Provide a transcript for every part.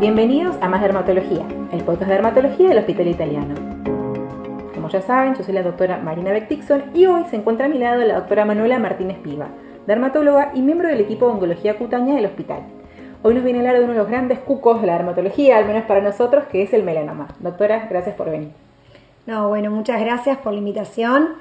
Bienvenidos a Más Dermatología, el podcast de dermatología del Hospital Italiano. Como ya saben, yo soy la doctora Marina Beck y hoy se encuentra a mi lado la doctora Manuela Martínez Piva, dermatóloga y miembro del equipo de oncología cutánea del hospital. Hoy nos viene a hablar de uno de los grandes cucos de la dermatología, al menos para nosotros, que es el melanoma. Doctora, gracias por venir. No, bueno, muchas gracias por la invitación.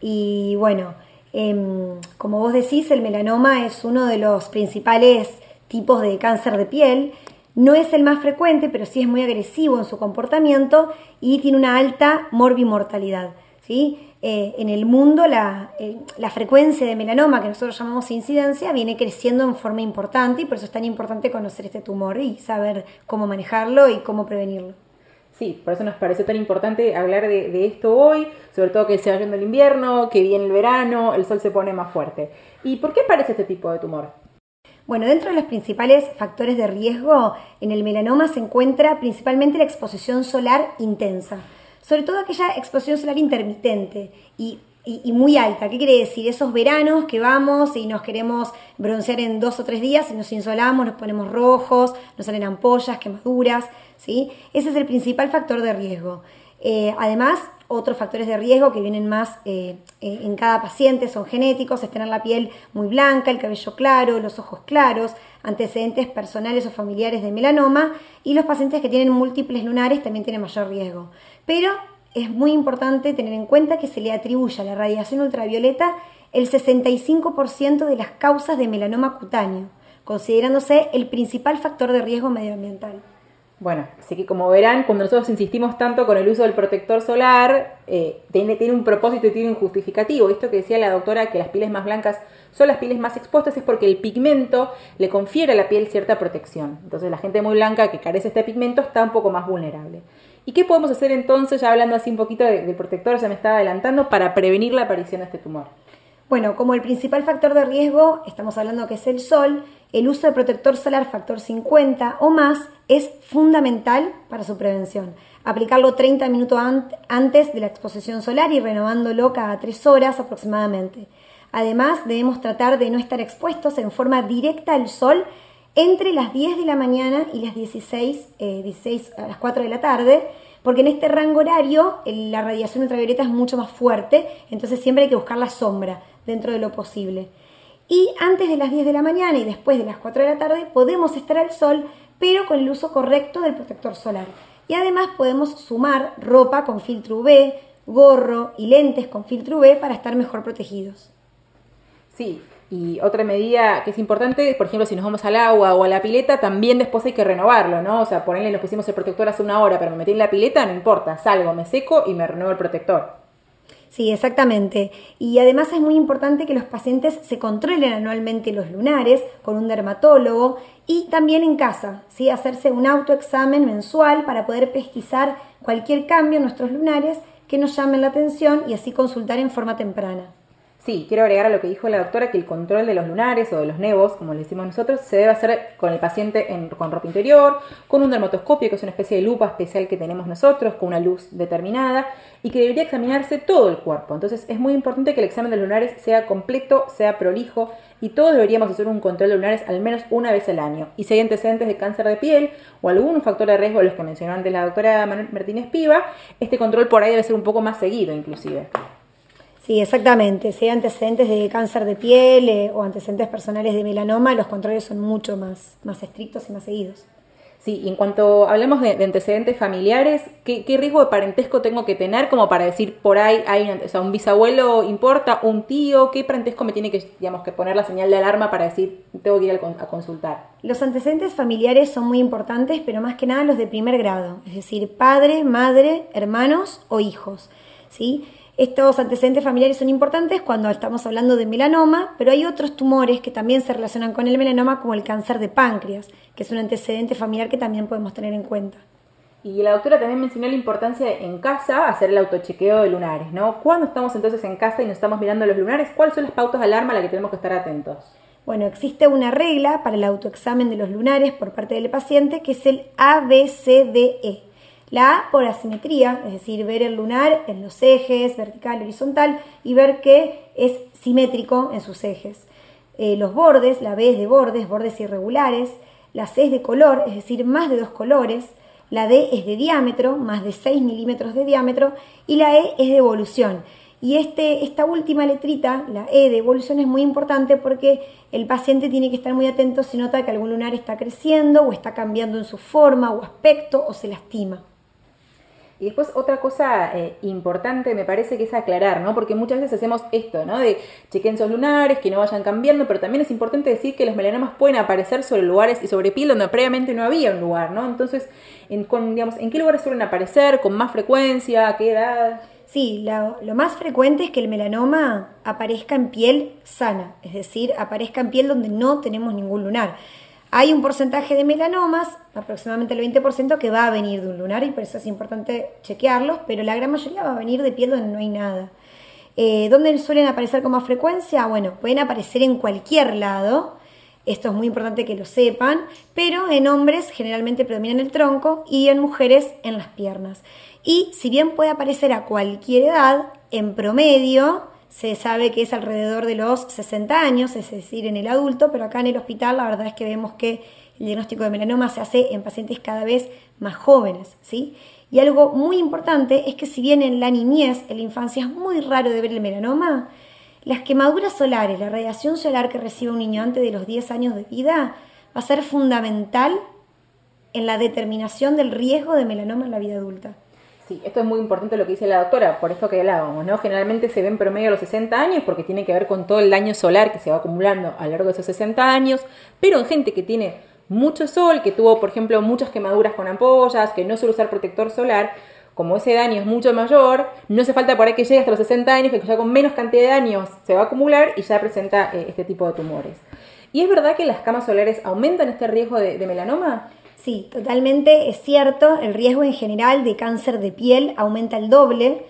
Y bueno, em, como vos decís, el melanoma es uno de los principales tipos de cáncer de piel no es el más frecuente, pero sí es muy agresivo en su comportamiento y tiene una alta morbimortalidad. ¿sí? Eh, en el mundo eh, la, frecuencia de melanoma, que nosotros llamamos incidencia, viene creciendo en forma importante y por eso es tan importante conocer este tumor y saber cómo manejarlo y cómo prevenirlo. Sí, por eso nos parece tan importante hablar de, de, esto hoy, sobre todo que se va yendo el invierno, que viene el verano, el sol se pone más fuerte. ¿Y por qué aparece este tipo de tumor? Bueno, dentro de los principales factores de riesgo en el melanoma se encuentra principalmente la exposición solar intensa, sobre todo aquella exposición solar intermitente y, muy alta. ¿Qué quiere decir? Esos veranos que vamos y nos queremos broncear en dos o tres días y nos insolamos, nos ponemos rojos, nos salen ampollas, quemaduras, ¿sí? Ese es el principal factor de riesgo. Eh, además, otros factores de riesgo que vienen más eh, eh, en cada paciente son genéticos, es tener la piel muy blanca, el cabello claro, los ojos claros, antecedentes personales o familiares de melanoma y los pacientes que tienen múltiples lunares también tienen mayor riesgo. Pero es muy importante tener en cuenta que se le atribuye a la radiación ultravioleta el 65% de las causas de melanoma cutáneo, considerándose el principal factor de riesgo medioambiental. Bueno, así que como verán, cuando nosotros insistimos tanto con el uso del protector solar, eh, tiene, un propósito y tiene un justificativo. Esto que decía la doctora, que las pieles más blancas son las pieles más expuestas, es porque el pigmento le confiere a la piel cierta protección. Entonces la gente muy blanca que carece de este pigmento está un poco más vulnerable. ¿Y qué podemos hacer entonces, ya hablando así un poquito de protector, ya me estaba adelantando, para prevenir la aparición de este tumor? Bueno, como el principal factor de riesgo, estamos hablando que es el sol, el uso de protector solar factor 50 o más es fundamental para su prevención. Aplicarlo 30 minutos antes de la exposición solar y renovándolo cada 3 horas aproximadamente. Además, debemos tratar de no estar expuestos en forma directa al sol entre las 10 de la mañana y las 16, 16 eh, a las 4 de la tarde, porque en este rango horario la radiación ultravioleta es mucho más fuerte, entonces siempre hay que buscar la sombra dentro de lo posible. Y antes de las 10 de la mañana y después de las 4 de la tarde podemos estar al sol, pero con el uso correcto del protector solar. Y además podemos sumar ropa con filtro UV, gorro y lentes con filtro UV para estar mejor protegidos. Sí, y otra medida que es importante, por ejemplo, si nos vamos al agua o a la pileta, también después hay que renovarlo, ¿no? O sea, ponerle, nos pusimos el protector hace una hora, pero me metí en la pileta, no importa, salgo, me seco y me renuevo el protector. Sí, exactamente. Y además es muy importante que los pacientes se controlen anualmente los lunares con un dermatólogo y también en casa, ¿sí? hacerse un autoexamen mensual para poder pesquisar cualquier cambio en nuestros lunares que nos llamen la atención y así consultar en forma temprana. Sí, quiero agregar a lo que dijo la doctora que el control de los lunares o de los nevos, como le decimos nosotros, se debe hacer con el paciente con ropa interior, con un dermatoscopio, que es una especie de lupa especial que tenemos nosotros, con una luz determinada, y que debería examinarse todo el cuerpo. Entonces es muy importante que el examen de los lunares sea completo, sea prolijo, y todos deberíamos hacer un control de lunares al menos una vez al año. Y si hay antecedentes de cáncer de piel o algún factor de riesgo los que mencionó antes la doctora Martínez Piva, este control por ahí debe ser un poco más seguido inclusive. Sí, exactamente. Si hay antecedentes de cáncer de piel eh, o antecedentes personales de melanoma, los controles son mucho más, más estrictos y más seguidos. Sí, y en cuanto hablemos de, antecedentes familiares, ¿qué, riesgo de parentesco tengo que tener como para decir por ahí hay o sea, un bisabuelo importa, un tío, qué parentesco me tiene que, digamos, que poner la señal de alarma para decir tengo que ir a consultar? Los antecedentes familiares son muy importantes, pero más que nada los de primer grado, es decir, padre, madre, hermanos o hijos. ¿sí? Estos antecedentes familiares son importantes cuando estamos hablando de melanoma, pero hay otros tumores que también se relacionan con el melanoma, como el cáncer de páncreas, que es un antecedente familiar que también podemos tener en cuenta. Y la doctora también mencionó la importancia de en casa hacer el autochequeo de lunares, ¿no? ¿Cuándo estamos entonces en casa y nos estamos mirando los lunares? ¿Cuáles son las pautas de alarma a las que tenemos que estar atentos? Bueno, existe una regla para el autoexamen de los lunares por parte del paciente que es el ABCDE. La A por asimetría, es decir, ver el lunar en los ejes, vertical, horizontal, y ver que es simétrico en sus ejes. Eh, los bordes, la B es de bordes, bordes irregulares. la C es de color, es decir, más de dos colores, la D es de diámetro, más de 6 milímetros de diámetro, y la E es de evolución. Y este, esta última letrita, la E de evolución, es muy importante porque el paciente tiene que estar muy atento si nota que algún lunar está creciendo o está cambiando en su forma o aspecto o se lastima. Y después otra cosa eh, importante me parece que es aclarar, ¿no? Porque muchas veces hacemos esto, ¿no? De chequen sus lunares, que no vayan cambiando, pero también es importante decir que los melanomas pueden aparecer sobre lugares y sobre piel donde previamente no había un lugar, ¿no? Entonces, en, digamos, ¿en qué lugares suelen aparecer? ¿Con más frecuencia? ¿A qué edad? Sí, lo, más frecuente es que el melanoma aparezca en piel sana, es decir, aparezca en piel donde no tenemos ningún lunar. Hay un porcentaje de melanomas, aproximadamente el 20%, que va a venir de un lunar y por eso es importante chequearlos, pero la gran mayoría va a venir de piel donde no hay nada. Eh, ¿Dónde suelen aparecer con más frecuencia? Bueno, pueden aparecer en cualquier lado, esto es muy importante que lo sepan, pero en hombres generalmente predominan el tronco y en mujeres en las piernas. Y si bien puede aparecer a cualquier edad, en promedio, se sabe que es alrededor de los 60 años, es decir, en el adulto, pero acá en el hospital la verdad es que vemos que el diagnóstico de melanoma se hace en pacientes cada vez más jóvenes, ¿sí? Y algo muy importante es que si bien en la niñez, en la infancia es muy raro de ver el melanoma, las quemaduras solares, la radiación solar que recibe un niño antes de los 10 años de vida va a ser fundamental en la determinación del riesgo de melanoma en la vida adulta. Sí, esto es muy importante lo que dice la doctora, por esto que hablábamos, ¿no? Generalmente se ven promedio a los 60 años porque tiene que ver con todo el daño solar que se va acumulando a lo largo de esos 60 años, pero en gente que tiene mucho sol, que tuvo, por ejemplo, muchas quemaduras con ampollas, que no suele usar protector solar, como ese daño es mucho mayor, no hace falta por ahí que llegue hasta los 60 años, que ya con menos cantidad de años se va a acumular y ya presenta eh, este tipo de tumores. ¿Y es verdad que las camas solares aumentan este riesgo de melanoma? Sí, totalmente es cierto, el riesgo en general de cáncer de piel aumenta el doble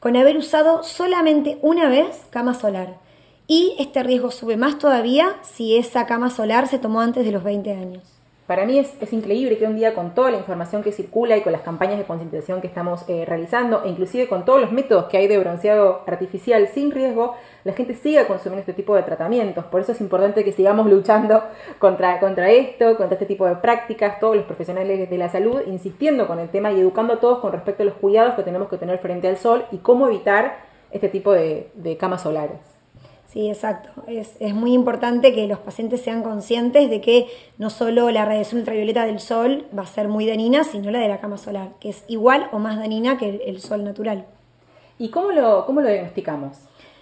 con haber usado solamente una vez cama solar. Y este riesgo sube más todavía si esa cama solar se tomó antes de los 20 años. Para mí es, increíble que un día con toda la información que circula y con las campañas de concientización que estamos eh, realizando, e inclusive con todos los métodos que hay de bronceado artificial sin riesgo, la gente siga consumiendo este tipo de tratamientos. Por eso es importante que sigamos luchando contra, contra esto, contra este tipo de prácticas, todos los profesionales de la salud, insistiendo con el tema y educando a todos con respecto a los cuidados que tenemos que tener frente al sol y cómo evitar este tipo de camas solares. Sí, exacto. Es, muy importante que los pacientes sean conscientes de que no solo la radiación ultravioleta del sol va a ser muy dañina, sino la de la cama solar, que es igual o más dañina que el, sol natural. ¿Y cómo lo, cómo lo diagnosticamos?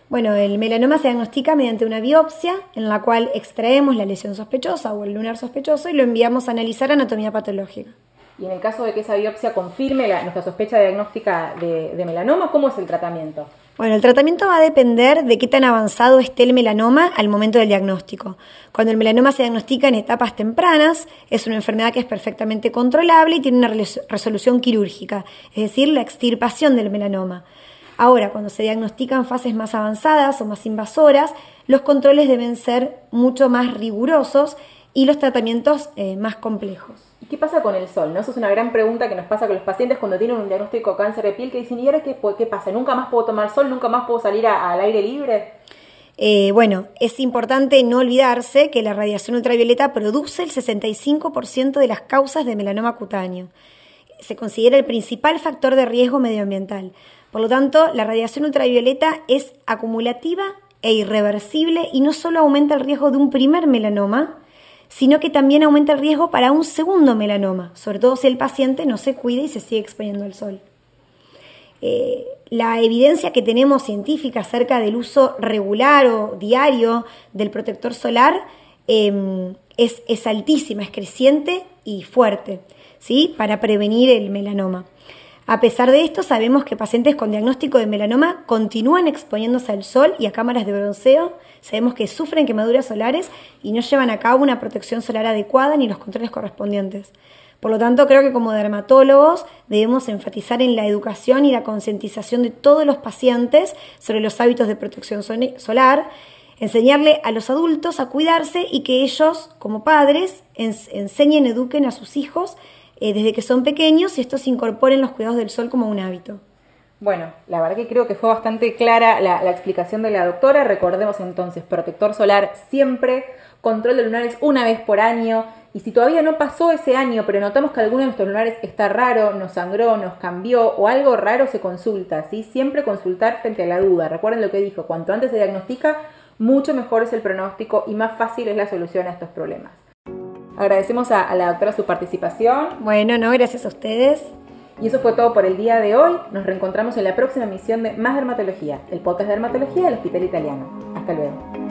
Bueno, el melanoma se diagnostica mediante una biopsia en la cual extraemos la lesión sospechosa o el lunar sospechoso y lo enviamos a analizar anatomía patológica. Y en el caso de que esa biopsia confirme nuestra sospecha diagnóstica de melanoma, ¿cómo es el tratamiento? Bueno, el tratamiento va a depender de qué tan avanzado esté el melanoma al momento del diagnóstico. Cuando el melanoma se diagnostica en etapas tempranas, es una enfermedad que es perfectamente controlable y tiene una resolución quirúrgica, es decir, la extirpación del melanoma. Ahora, cuando se diagnostica en fases más avanzadas o más invasoras, los controles deben ser mucho más rigurosos y los tratamientos eh, más complejos. ¿Y qué pasa con el sol? ¿no? Eso es una gran pregunta que nos pasa con los pacientes cuando tienen un diagnóstico de cáncer de piel que dicen, ¿y ahora qué, qué pasa? ¿Nunca más puedo tomar sol? ¿Nunca más puedo salir al aire libre? Eh, bueno, es importante no olvidarse que la radiación ultravioleta produce el 65% de las causas de melanoma cutáneo. Se considera el principal factor de riesgo medioambiental. Por lo tanto, la radiación ultravioleta es acumulativa e irreversible y no solo aumenta el riesgo de un primer melanoma, sino que también aumenta el riesgo para un segundo melanoma, sobre todo si el paciente no se cuida y se sigue exponiendo al sol. Eh, la evidencia que tenemos científica acerca del uso regular o diario del protector solar em, es, es, altísima, es creciente y fuerte, ¿sí? Para prevenir el melanoma. A pesar de esto, sabemos que pacientes con diagnóstico de melanoma continúan exponiéndose al sol y a cámaras de bronceo. Sabemos que sufren quemaduras solares y no llevan a cabo una protección solar adecuada ni los controles correspondientes. Por lo tanto, creo que como dermatólogos debemos enfatizar en la educación y la concientización de todos los pacientes sobre los hábitos de protección solar, enseñarle a los adultos a cuidarse y que ellos, como padres, enseñen, eduquen a sus hijos eh, desde que son pequeños y estos incorporen los cuidados del sol como un hábito. Bueno, la verdad que creo que fue bastante clara la, explicación de la doctora. Recordemos entonces, protector solar siempre, control de lunares una vez por año, Y si todavía no pasó ese año, pero notamos que alguno de nuestros lunares está raro, nos sangró, nos cambió o algo raro, se consulta. ¿sí? Siempre consultar frente a la duda. Recuerden lo que dijo, cuanto antes se diagnostica, mucho mejor es el pronóstico y más fácil es la solución a estos problemas. Agradecemos a, a la doctora su participación. Bueno, no, gracias a ustedes. Y eso fue todo por el día de hoy. Nos reencontramos en la próxima emisión de Más Dermatología, el podcast de dermatología del Hospital Italiano. Hasta luego.